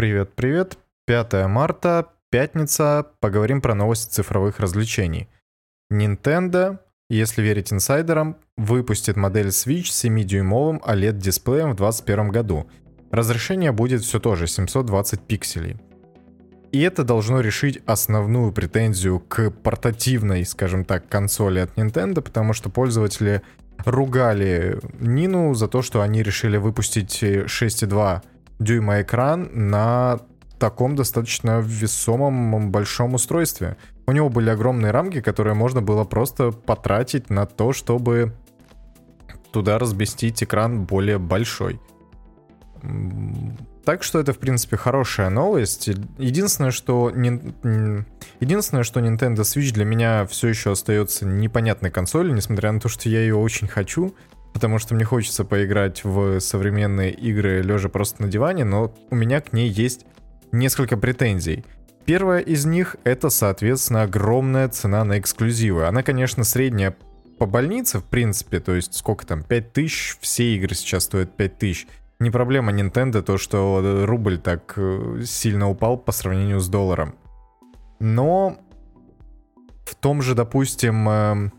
Привет, привет. 5 марта, пятница. Поговорим про новости цифровых развлечений. Nintendo, если верить инсайдерам, выпустит модель Switch с 7-дюймовым OLED-дисплеем в 2021 году. Разрешение будет все тоже 720 пикселей. И это должно решить основную претензию к портативной, скажем так, консоли от Nintendo, потому что пользователи ругали Нину за то, что они решили выпустить 6,2 дюйма экран на таком достаточно весомом большом устройстве. У него были огромные рамки, которые можно было просто потратить на то, чтобы туда разместить экран более большой. Так что это, в принципе, хорошая новость. Единственное, что. Единственное, что Nintendo Switch для меня все еще остается непонятной консолью, несмотря на то, что я ее очень хочу потому что мне хочется поиграть в современные игры лежа просто на диване, но у меня к ней есть несколько претензий. Первая из них — это, соответственно, огромная цена на эксклюзивы. Она, конечно, средняя по больнице, в принципе, то есть сколько там, 5000, все игры сейчас стоят 5000. Не проблема Nintendo то, что рубль так э, сильно упал по сравнению с долларом. Но в том же, допустим, эм,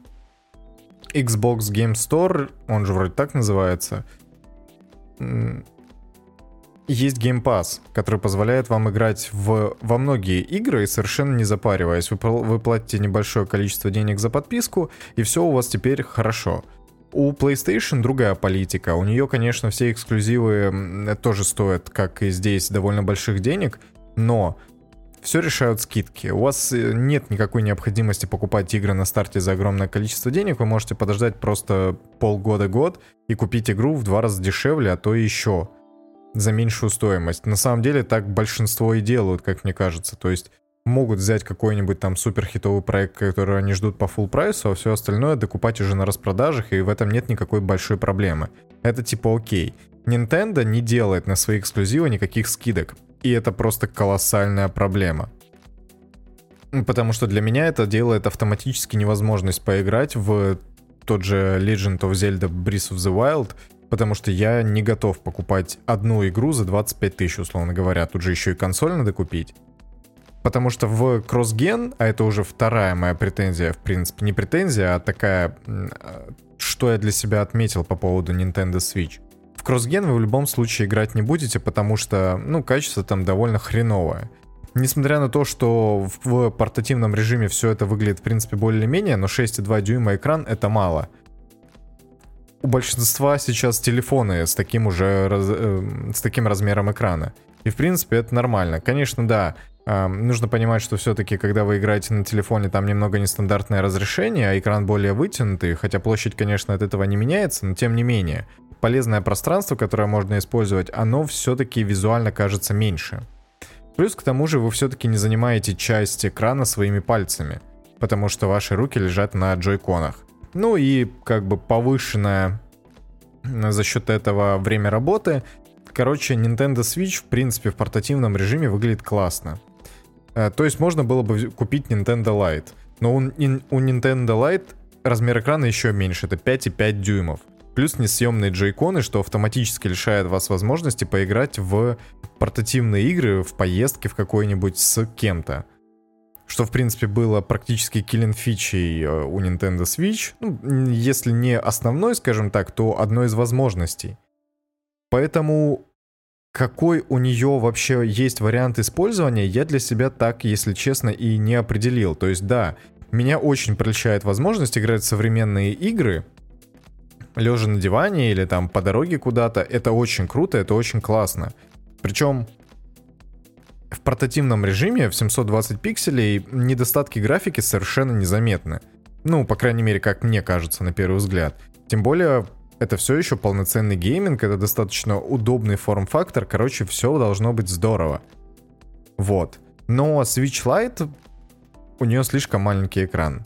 Xbox Game Store, он же вроде так называется, есть Game Pass, который позволяет вам играть в, во многие игры и совершенно не запариваясь. Вы, вы платите небольшое количество денег за подписку, и все у вас теперь хорошо. У PlayStation другая политика. У нее, конечно, все эксклюзивы тоже стоят, как и здесь, довольно больших денег, но все решают скидки. У вас э, нет никакой необходимости покупать игры на старте за огромное количество денег. Вы можете подождать просто полгода-год и купить игру в два раза дешевле, а то и еще за меньшую стоимость. На самом деле так большинство и делают, как мне кажется. То есть могут взять какой-нибудь там супер хитовый проект, который они ждут по full прайсу, а все остальное докупать уже на распродажах, и в этом нет никакой большой проблемы. Это типа окей. Nintendo не делает на свои эксклюзивы никаких скидок. И это просто колоссальная проблема. Потому что для меня это делает автоматически невозможность поиграть в тот же Legend of Zelda Breath of the Wild, потому что я не готов покупать одну игру за 25 тысяч, условно говоря. Тут же еще и консоль надо купить. Потому что в кроссген, а это уже вторая моя претензия, в принципе, не претензия, а такая, что я для себя отметил по поводу Nintendo Switch. В кроссген вы в любом случае играть не будете, потому что, ну, качество там довольно хреновое. Несмотря на то, что в портативном режиме все это выглядит, в принципе, более-менее, но 6,2 дюйма экран — это мало. У большинства сейчас телефоны с таким уже раз, э, с таким размером экрана. И, в принципе, это нормально. Конечно, да, э, нужно понимать, что все-таки, когда вы играете на телефоне, там немного нестандартное разрешение, а экран более вытянутый, хотя площадь, конечно, от этого не меняется, но тем не менее полезное пространство, которое можно использовать, оно все-таки визуально кажется меньше. Плюс к тому же вы все-таки не занимаете часть экрана своими пальцами, потому что ваши руки лежат на джойконах. Ну и как бы повышенное за счет этого время работы. Короче, Nintendo Switch в принципе в портативном режиме выглядит классно. Э, то есть можно было бы купить Nintendo Lite. Но у, Nintendo Lite размер экрана еще меньше, это 5,5 дюймов. Плюс несъемные джойконы, что автоматически лишает вас возможности поиграть в портативные игры, в поездке в какой-нибудь с кем-то. Что, в принципе, было практически киллин фичей э, у Nintendo Switch. Ну, если не основной, скажем так, то одной из возможностей. Поэтому какой у нее вообще есть вариант использования, я для себя так, если честно, и не определил. То есть, да, меня очень прельщает возможность играть в современные игры, лежа на диване или там по дороге куда-то, это очень круто, это очень классно. Причем в портативном режиме в 720 пикселей недостатки графики совершенно незаметны. Ну, по крайней мере, как мне кажется, на первый взгляд. Тем более, это все еще полноценный гейминг, это достаточно удобный форм-фактор, короче, все должно быть здорово. Вот. Но Switch Lite, у нее слишком маленький экран.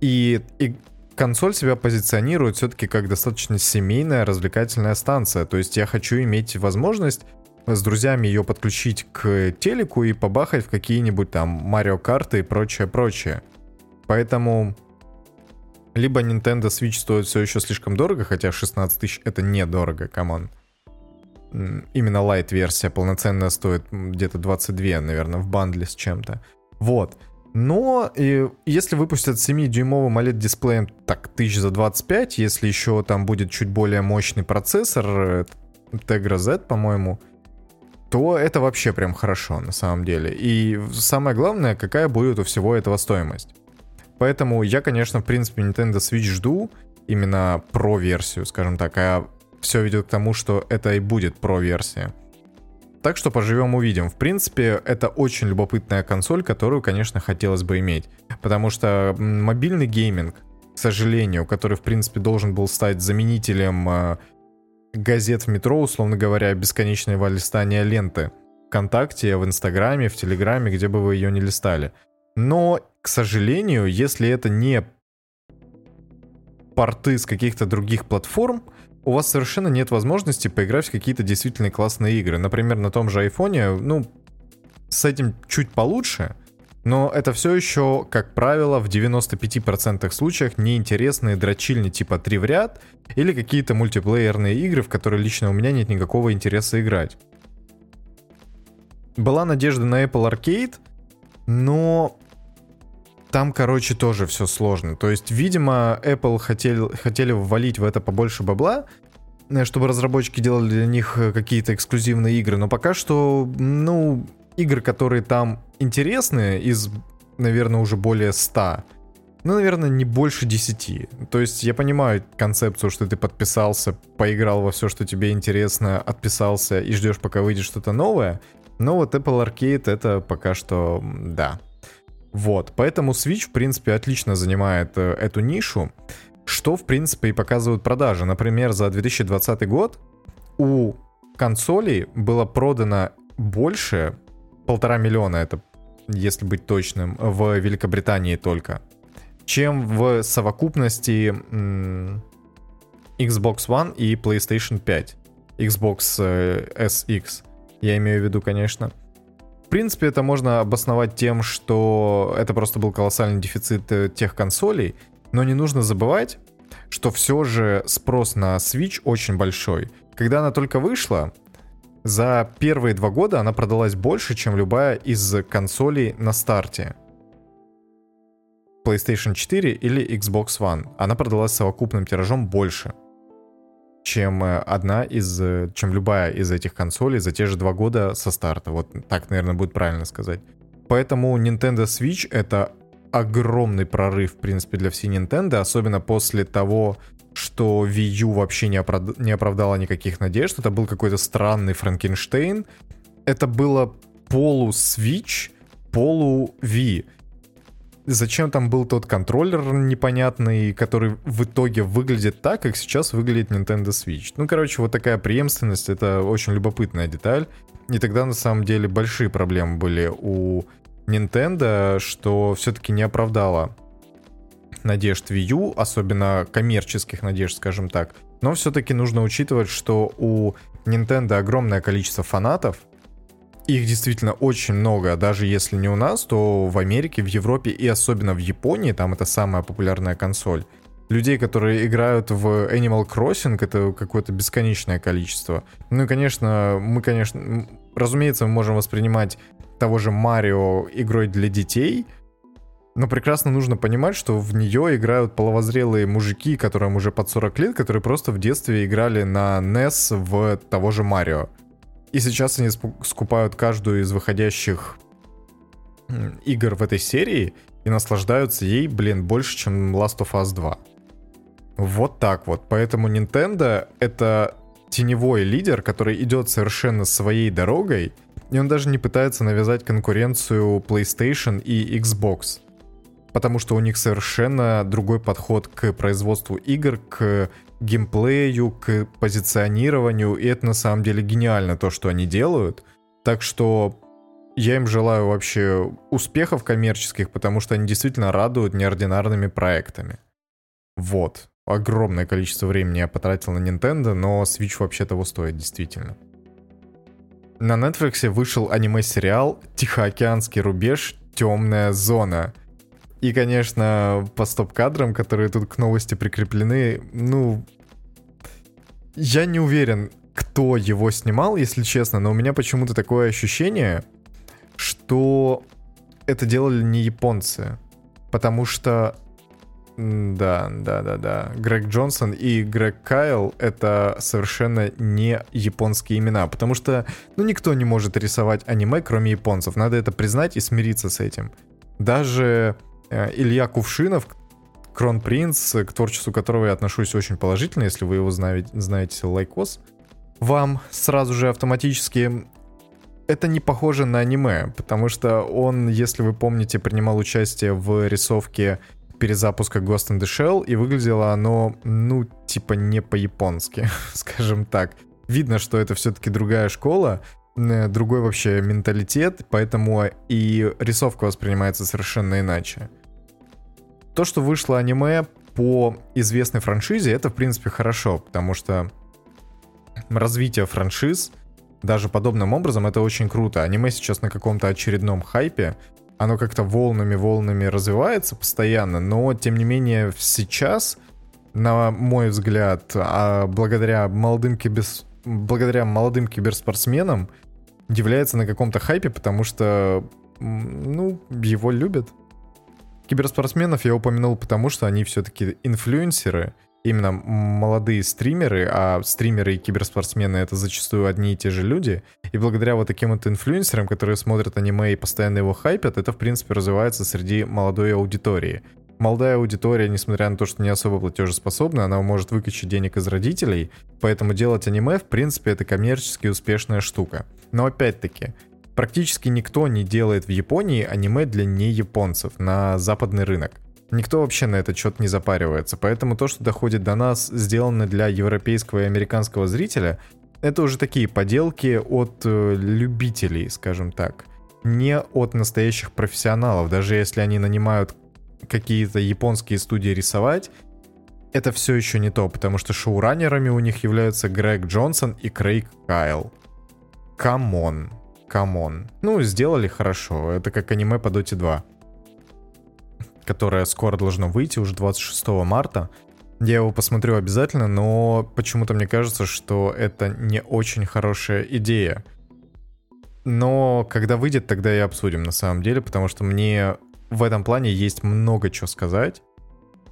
И, и консоль себя позиционирует все-таки как достаточно семейная развлекательная станция. То есть я хочу иметь возможность с друзьями ее подключить к телеку и побахать в какие-нибудь там Mario Kart ы и прочее, прочее. Поэтому либо Nintendo Switch стоит все еще слишком дорого, хотя 16 тысяч это недорого, come on. именно light-версия полноценная стоит где-то 22, наверное, в бандле с чем-то. Вот. Но и если выпустят 7-дюймовым OLED-дисплеем, так, тысяч за 25, если еще там будет чуть более мощный процессор, э, Tegra Z, по-моему, то это вообще прям хорошо на самом деле. И самое главное, какая будет у всего этого стоимость. Поэтому я, конечно, в принципе, Nintendo Switch жду именно про-версию, скажем так, а все ведет к тому, что это и будет про-версия. Так что поживем увидим. В принципе, это очень любопытная консоль, которую, конечно, хотелось бы иметь. Потому что мобильный гейминг, к сожалению, который, в принципе, должен был стать заменителем э, газет в метро, условно говоря, бесконечного листания ленты. ВКонтакте, в Инстаграме, в Телеграме, где бы вы ее не листали. Но, к сожалению, если это не порты с каких-то других платформ, у вас совершенно нет возможности поиграть в какие-то действительно классные игры. Например, на том же айфоне, ну, с этим чуть получше, но это все еще, как правило, в 95% случаях неинтересные дрочильни типа 3 в ряд или какие-то мультиплеерные игры, в которые лично у меня нет никакого интереса играть. Была надежда на Apple Arcade, но там, короче, тоже все сложно. То есть, видимо, Apple хотели, хотели ввалить в это побольше бабла, э, чтобы разработчики делали для них э, какие-то эксклюзивные игры. Но пока что, ну, игр, которые там интересные, из, наверное, уже более 100, ну, наверное, не больше 10. То есть я понимаю концепцию, что ты подписался, поиграл во все, что тебе интересно, отписался и ждешь, пока выйдет что-то новое. Но вот Apple Arcade это пока что, да, вот, поэтому Switch, в принципе, отлично занимает э, эту нишу, что, в принципе, и показывают продажи. Например, за 2020 год у консолей было продано больше, полтора миллиона, это, если быть точным, в Великобритании только, чем в совокупности м- Xbox One и PlayStation 5. Xbox э, SX, я имею в виду, конечно принципе, это можно обосновать тем, что это просто был колоссальный дефицит э, тех консолей, но не нужно забывать, что все же спрос на Switch очень большой. Когда она только вышла, за первые два года она продалась больше, чем любая из консолей на старте. PlayStation 4 или Xbox One. Она продалась совокупным тиражом больше чем э, одна из, э, чем любая из этих консолей за те же два года со старта. Вот так, наверное, будет правильно сказать. Поэтому Nintendo Switch это огромный прорыв, в принципе, для всей Nintendo, особенно после того, что Wii U вообще не, оправд... не оправдала никаких надежд. Это был какой-то странный Франкенштейн. Это было полу-Switch, полу-Wii зачем там был тот контроллер непонятный, который в итоге выглядит так, как сейчас выглядит Nintendo Switch. Ну, короче, вот такая преемственность, это очень любопытная деталь. И тогда, на самом деле, большие проблемы были у Nintendo, что все-таки не оправдала надежд Wii U, особенно коммерческих надежд, скажем так. Но все-таки нужно учитывать, что у Nintendo огромное количество фанатов, их действительно очень много, даже если не у нас, то в Америке, в Европе и особенно в Японии, там это самая популярная консоль. Людей, которые играют в Animal Crossing, это какое-то бесконечное количество. Ну и, конечно, мы, конечно, разумеется, мы можем воспринимать того же Марио игрой для детей, но прекрасно нужно понимать, что в нее играют половозрелые мужики, которым уже под 40 лет, которые просто в детстве играли на NES в того же Марио. И сейчас они скупают каждую из выходящих игр в этой серии и наслаждаются ей, блин, больше, чем Last of Us 2. Вот так вот. Поэтому Nintendo — это теневой лидер, который идет совершенно своей дорогой, и он даже не пытается навязать конкуренцию PlayStation и Xbox. Потому что у них совершенно другой подход к производству игр, к геймплею, к позиционированию, и это на самом деле гениально то, что они делают. Так что я им желаю вообще успехов коммерческих, потому что они действительно радуют неординарными проектами. Вот. Огромное количество времени я потратил на Nintendo, но Switch вообще того стоит, действительно. На Netflix вышел аниме-сериал «Тихоокеанский рубеж. Темная зона». И, конечно, по стоп-кадрам, которые тут к новости прикреплены, ну, я не уверен, кто его снимал, если честно, но у меня почему-то такое ощущение, что это делали не японцы. Потому что да, да, да, да. Грег Джонсон и Грег Кайл — это совершенно не японские имена, потому что, ну, никто не может рисовать аниме, кроме японцев. Надо это признать и смириться с этим. Даже Илья Кувшинов, Кронпринц, к творчеству которого я отношусь очень положительно, если вы его знаете, знаете лайкос, вам сразу же автоматически это не похоже на аниме, потому что он, если вы помните, принимал участие в рисовке перезапуска Ghost in the Shell, и выглядело оно, ну, типа не по-японски, скажем так. Видно, что это все-таки другая школа, э, другой вообще менталитет, поэтому и рисовка воспринимается совершенно иначе. То, что вышло аниме по известной франшизе, это, в принципе, хорошо, потому что развитие франшиз, даже подобным образом, это очень круто. Аниме сейчас на каком-то очередном хайпе, оно как-то волнами-волнами развивается постоянно, но тем не менее сейчас, на мой взгляд, а благодаря молодым киберс... благодаря молодым киберспортсменам является на каком-то хайпе, потому что, ну, его любят. Киберспортсменов я упомянул потому, что они все-таки инфлюенсеры, именно молодые стримеры, а стримеры и киберспортсмены это зачастую одни и те же люди. И благодаря вот таким вот инфлюенсерам, которые смотрят аниме и постоянно его хайпят, это в принципе развивается среди молодой аудитории. Молодая аудитория, несмотря на то, что не особо платежеспособна, она может выкачать денег из родителей, поэтому делать аниме, в принципе, это коммерчески успешная штука. Но опять-таки, практически никто не делает в Японии аниме для не японцев на западный рынок. Никто вообще на этот счет не запаривается, поэтому то, что доходит до нас, сделано для европейского и американского зрителя, это уже такие поделки от э, любителей, скажем так. Не от настоящих профессионалов, даже если они нанимают какие-то японские студии рисовать, это все еще не то, потому что шоураннерами у них являются Грег Джонсон и Крейг Кайл. Come on, come on. Ну, сделали хорошо, это как аниме по Dota 2 которое скоро должно выйти, уже 26 марта. Я его посмотрю обязательно, но почему-то мне кажется, что это не очень хорошая идея. Но когда выйдет, тогда и обсудим на самом деле, потому что мне в этом плане есть много чего сказать.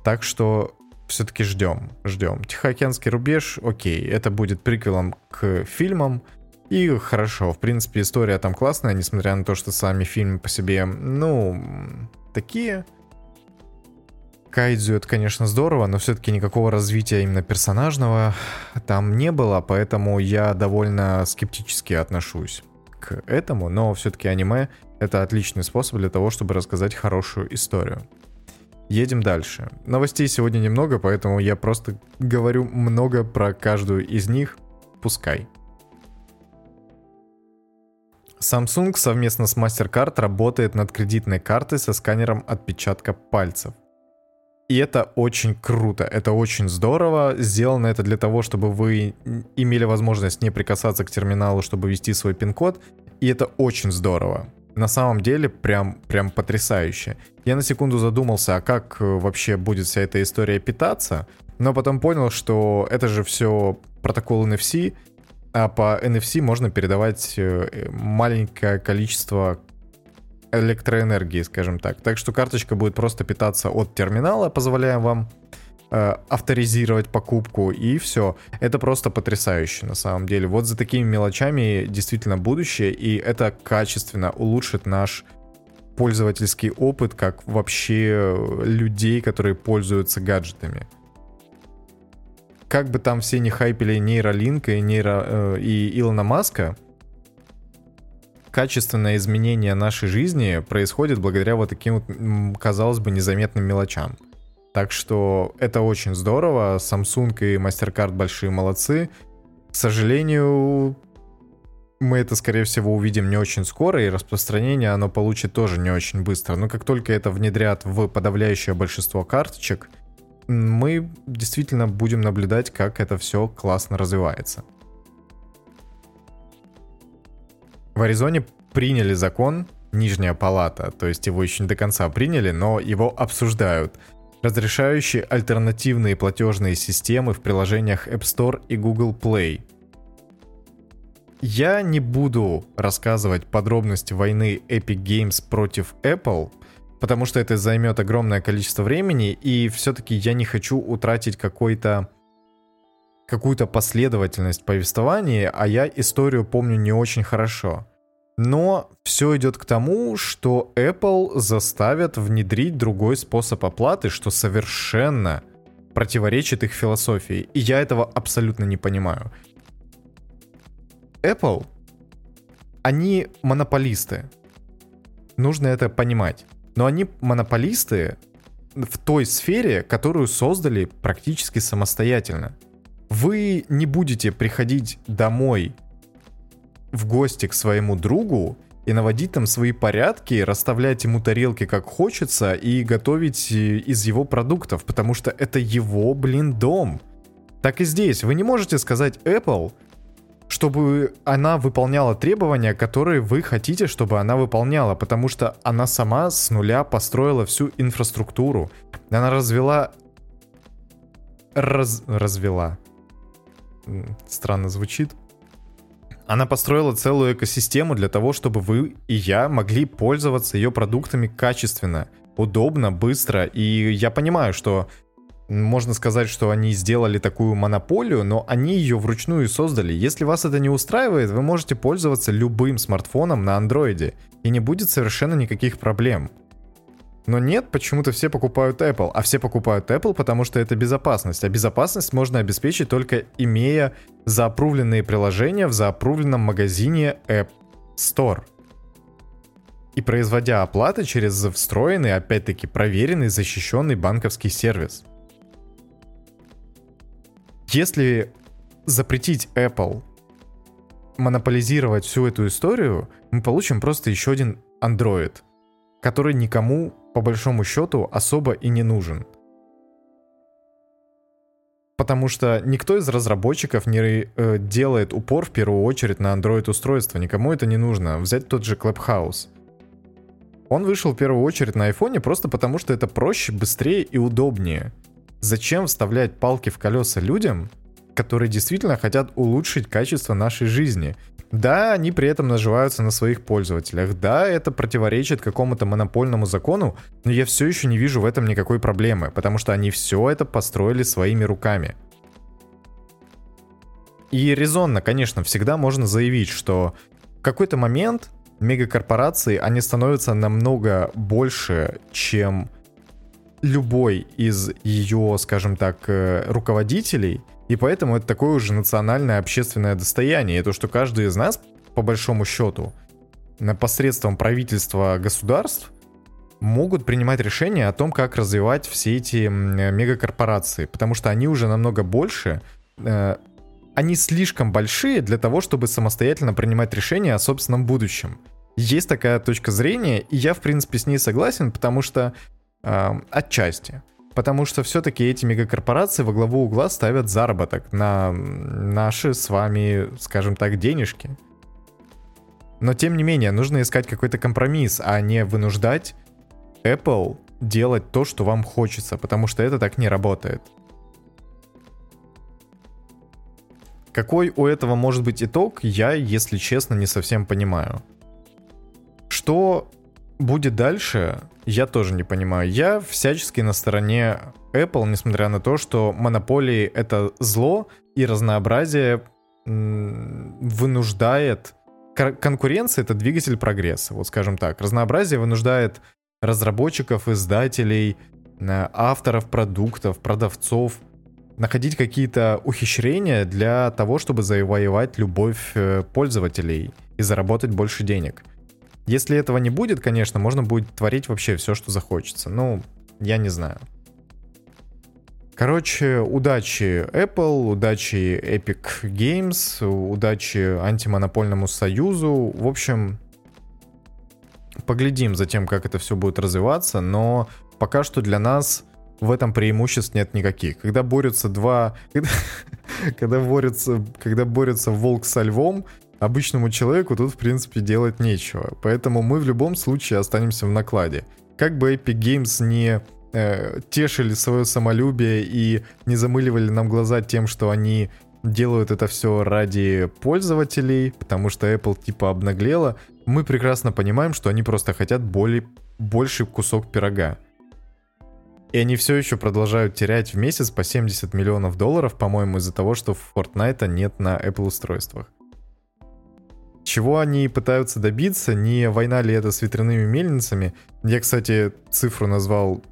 Так что все-таки ждем, ждем. Тихоокеанский рубеж, окей, это будет приквелом к фильмам. И хорошо, в принципе, история там классная, несмотря на то, что сами фильмы по себе, ну, такие. Кайдзю это, конечно, здорово, но все-таки никакого развития именно персонажного там не было, поэтому я довольно скептически отношусь к этому, но все-таки аниме это отличный способ для того, чтобы рассказать хорошую историю. Едем дальше. Новостей сегодня немного, поэтому я просто говорю много про каждую из них. Пускай. Samsung совместно с MasterCard работает над кредитной картой со сканером отпечатка пальцев. И это очень круто, это очень здорово. Сделано это для того, чтобы вы имели возможность не прикасаться к терминалу, чтобы ввести свой пин-код. И это очень здорово. На самом деле, прям, прям потрясающе. Я на секунду задумался, а как э, вообще будет вся эта история питаться, но потом понял, что это же все протокол NFC, а по NFC можно передавать э, маленькое количество электроэнергии, скажем так. Так что карточка будет просто питаться от терминала, позволяя вам э, авторизировать покупку, и все. Это просто потрясающе на самом деле. Вот за такими мелочами действительно будущее, и это качественно улучшит наш пользовательский опыт, как вообще людей, которые пользуются гаджетами. Как бы там все не хайпили нейролинка и, нейро, э, и Илона Маска, качественное изменение нашей жизни происходит благодаря вот таким вот, казалось бы, незаметным мелочам. Так что это очень здорово. Samsung и MasterCard большие молодцы. К сожалению, мы это, скорее всего, увидим не очень скоро, и распространение оно получит тоже не очень быстро. Но как только это внедрят в подавляющее большинство карточек, мы действительно будем наблюдать, как это все классно развивается. В Аризоне приняли закон, нижняя палата, то есть его еще не до конца приняли, но его обсуждают, разрешающий альтернативные платежные системы в приложениях App Store и Google Play. я не буду рассказывать подробности войны Epic Games против Apple, потому что это займет огромное количество времени, и все-таки я не хочу утратить какой-то какую-то последовательность повествования, а я историю помню не очень хорошо. Но все идет к тому, что Apple заставят внедрить другой способ оплаты, что совершенно противоречит их философии. И я этого абсолютно не понимаю. Apple, они монополисты. Нужно это понимать. Но они монополисты в той сфере, которую создали практически самостоятельно. Вы не будете приходить домой в гости к своему другу и наводить там свои порядки, расставлять ему тарелки как хочется и готовить э, из его продуктов, потому что это его, блин, дом. Так и здесь. Вы не можете сказать Apple, чтобы она выполняла требования, которые вы хотите, чтобы она выполняла, потому что она сама с нуля построила всю инфраструктуру. Она развела... Раз... Развела. Странно звучит. Она построила целую экосистему для того, чтобы вы и я могли пользоваться ее продуктами качественно, удобно, быстро. И я понимаю, что можно сказать, что они сделали такую монополию, но они ее вручную создали. Если вас это не устраивает, вы можете пользоваться любым смартфоном на андроиде, и не будет совершенно никаких проблем. Но нет, почему-то все покупают Apple. А все покупают Apple, потому что это безопасность. А безопасность можно обеспечить только имея заапрувленные приложения в заапрувленном магазине App Store. И производя оплаты через встроенный, опять-таки, проверенный, защищенный банковский сервис. Если запретить Apple монополизировать всю эту историю, мы получим просто еще один Android, который никому, по большому счету, особо и не нужен. Потому что никто из разработчиков не э, делает упор в первую очередь на Android-устройство. Никому это не нужно. Взять тот же Clubhouse. Он вышел в первую очередь на iPhone просто потому, что это проще, быстрее и удобнее. Зачем вставлять палки в колеса людям, которые действительно хотят улучшить качество нашей жизни? Да, они при этом наживаются на своих пользователях. Да, это противоречит какому-то монопольному закону, но я все еще не вижу в этом никакой проблемы, потому что они все это построили своими руками. И резонно, конечно, всегда можно заявить, что в какой-то момент мегакорпорации, они становятся намного больше, чем любой из ее, скажем так, э, руководителей, и поэтому это такое уже национальное общественное достояние. И то, что каждый из нас, по большому счету, посредством правительства государств, могут принимать решения о том, как развивать все эти мегакорпорации, потому что они уже намного больше, э, они слишком большие для того, чтобы самостоятельно принимать решения о собственном будущем. Есть такая точка зрения, и я, в принципе, с ней согласен, потому что отчасти. Потому что все-таки эти мегакорпорации во главу угла ставят заработок на наши с вами, скажем так, денежки. Но тем не менее, нужно искать какой-то компромисс, а не вынуждать Apple делать то, что вам хочется, потому что это так не работает. Какой у этого может быть итог, я, если честно, не совсем понимаю. Что будет дальше, я тоже не понимаю. Я всячески на стороне Apple, несмотря на то, что монополии — это зло, и разнообразие вынуждает... Конкуренция — это двигатель прогресса, вот скажем так. Разнообразие вынуждает разработчиков, издателей, э, авторов продуктов, продавцов находить какие-то ухищрения для того, чтобы завоевать любовь э, пользователей и заработать больше денег. Если этого не будет, конечно, можно будет творить вообще все, что захочется. Ну, я не знаю. Короче, удачи Apple, удачи Epic Games, удачи антимонопольному союзу. В общем, поглядим за тем, как это все будет развиваться, но пока что для нас в этом преимуществ нет никаких. Когда борются два... Когда, когда, борются, когда борются волк со львом, обычному человеку тут, в принципе, делать нечего. Поэтому мы в любом случае останемся в накладе. Как бы Epic Games не э, тешили свое самолюбие и не замыливали нам глаза тем, что они делают это все ради пользователей, потому что Apple типа обнаглела. Мы прекрасно понимаем, что они просто хотят более, больший кусок пирога. И они все еще продолжают терять в месяц по 70 миллионов долларов, по-моему, из-за того, что Fortnite нет на Apple устройствах. Чего они пытаются добиться, не война ли это с ветряными мельницами. Я, кстати, цифру назвал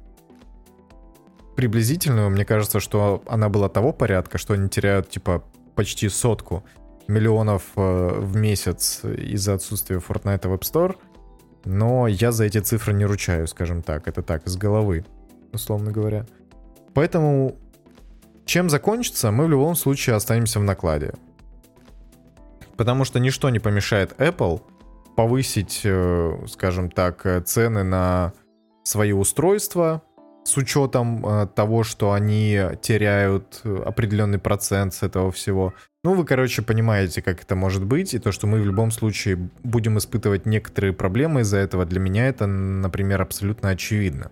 приблизительную. Мне кажется, что она была того порядка, что они теряют, типа, почти сотку миллионов э, в месяц из-за отсутствия Fortnite в App Store. Но я за эти цифры не ручаю, скажем так. Это так, из головы, условно говоря. Поэтому чем закончится, мы в любом случае останемся в накладе. Потому что ничто не помешает Apple повысить, э, скажем так, цены на свои устройства с учетом э, того, что они теряют определенный процент с этого всего. Ну, вы, короче, понимаете, как это может быть, и то, что мы в любом случае будем испытывать некоторые проблемы из-за этого, для меня это, например, абсолютно очевидно.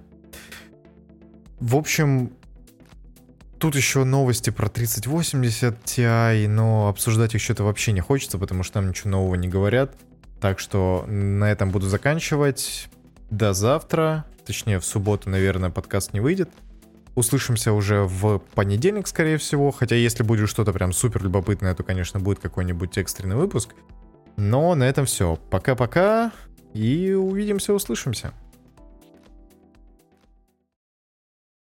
В общем, Тут еще новости про 3080 Ti, но обсуждать их что-то вообще не хочется, потому что там ничего нового не говорят. Так что на этом буду заканчивать. До завтра. Точнее, в субботу, наверное, подкаст не выйдет. Услышимся уже в понедельник, скорее всего. Хотя, если будет что-то прям супер любопытное, то, конечно, будет какой-нибудь экстренный выпуск. Но на этом все. Пока-пока. И увидимся, услышимся.